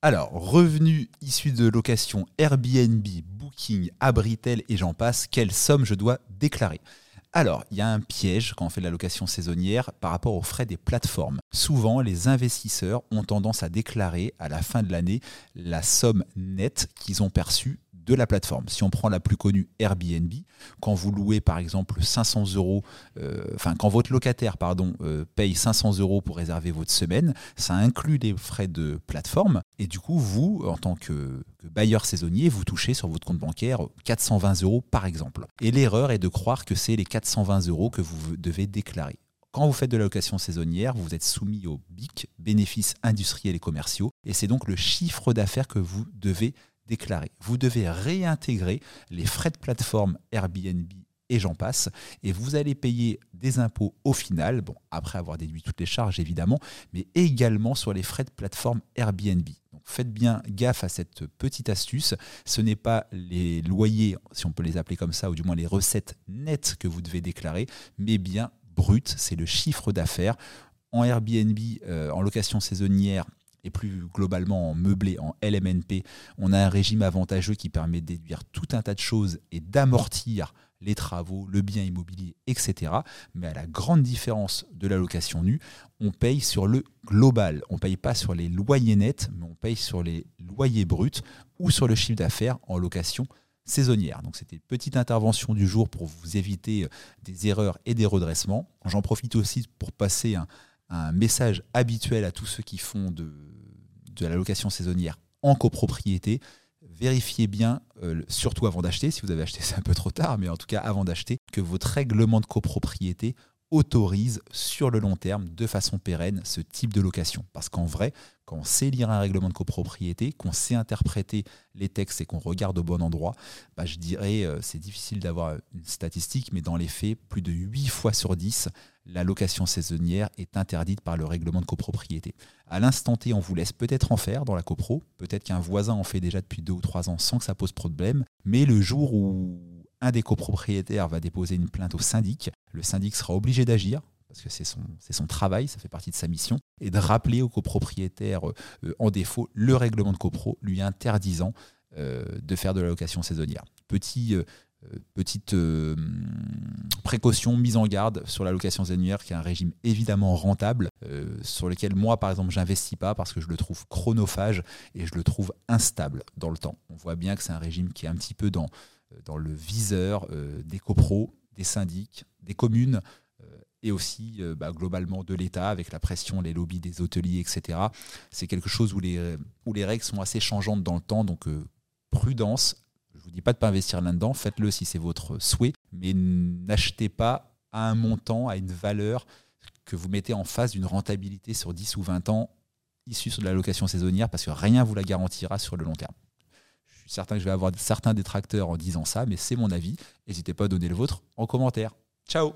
Alors, revenus issus de location Airbnb, Booking, Abritel et j'en passe, quelle somme je dois déclarer? Alors, il y a un piège quand on fait de la location saisonnière par rapport aux frais des plateformes. Souvent, les investisseurs ont tendance à déclarer à la fin de l'année la somme nette qu'ils ont perçue de la plateforme. Si on prend la plus connue Airbnb, quand vous louez par exemple 500 euros, euh, enfin quand votre locataire pardon euh, paye 500 euros pour réserver votre semaine, ça inclut les frais de plateforme et du coup vous en tant que, bailleur saisonnier vous touchez sur votre compte bancaire 420 euros par exemple. Et l'erreur est de croire que c'est les 420 euros que vous devez déclarer. Quand vous faites de la location saisonnière, vous êtes soumis au BIC, bénéfices industriels et commerciaux, et c'est donc le chiffre d'affaires que vous devez Vous devez réintégrer les frais de plateforme Airbnb et j'en passe, et vous allez payer des impôts au final, bon, après avoir déduit toutes les charges évidemment, mais également sur les frais de plateforme Airbnb. Donc faites bien gaffe à cette petite astuce, ce n'est pas les loyers, si on peut les appeler comme ça, ou du moins les recettes nettes que vous devez déclarer, mais bien brut, c'est le chiffre d'affaires. En Airbnb, euh, en location saisonnière, et plus globalement en meublé, en LMNP, on a un régime avantageux qui permet de déduire tout un tas de choses et d'amortir les travaux, le bien immobilier, etc. Mais à la grande différence de la location nue, on paye sur le global. On ne paye pas sur les loyers nets, mais on paye sur les loyers bruts ou sur le chiffre d'affaires en location saisonnière. Donc c'était une petite intervention du jour pour vous éviter euh, des erreurs et des redressements. J'en profite aussi pour passer un, un message habituel à tous ceux qui font de, de la location saisonnière en copropriété. Vérifiez bien, euh, surtout avant d'acheter, si vous avez acheté c'est un peu trop tard, mais en tout cas avant d'acheter, que votre règlement de copropriété autorise sur le long terme, de façon pérenne, ce type de location. Parce qu'en vrai, quand on sait lire un règlement de copropriété, qu'on sait interpréter les textes et qu'on regarde au bon endroit, bah, je dirais, euh, c'est difficile d'avoir une statistique, mais dans les faits, plus de 8 fois sur 10, la location saisonnière est interdite par le règlement de copropriété. À l'instant T, on vous laisse peut-être en faire dans la copro, peut-être qu'un voisin en fait déjà depuis deux ou trois ans sans que ça pose problème, mais le jour où un des copropriétaires va déposer une plainte au syndic, le syndic sera obligé d'agir parce que c'est son, travail, ça fait partie de sa mission, et de rappeler au copropriétaire euh, en défaut le règlement de copro lui interdisant euh, de faire de la location saisonnière. Petit, euh, petite précaution, mise en garde sur la location qui est un régime évidemment rentable, sur lequel moi, par exemple, j'investis pas parce que je le trouve chronophage et je le trouve instable dans le temps. On voit bien que c'est un régime qui est un petit peu dans, dans le viseur des copros, des syndics, des communes, et aussi euh, bah, globalement de l'État avec la pression, les lobbies des hôteliers, etc. C'est quelque chose où les, où les règles sont assez changeantes dans le temps, donc euh, prudence. Je ne vous dis pas de ne pas investir là-dedans, faites-le si c'est votre souhait, mais n'achetez pas à un montant, à une valeur que vous mettez en face d'une rentabilité sur 10 ou 20 ans issue de la location saisonnière, parce que rien vous la garantira sur le long terme. Je suis certain que je vais avoir certains détracteurs en disant ça, mais c'est mon avis. N'hésitez pas à donner le vôtre en commentaire. Ciao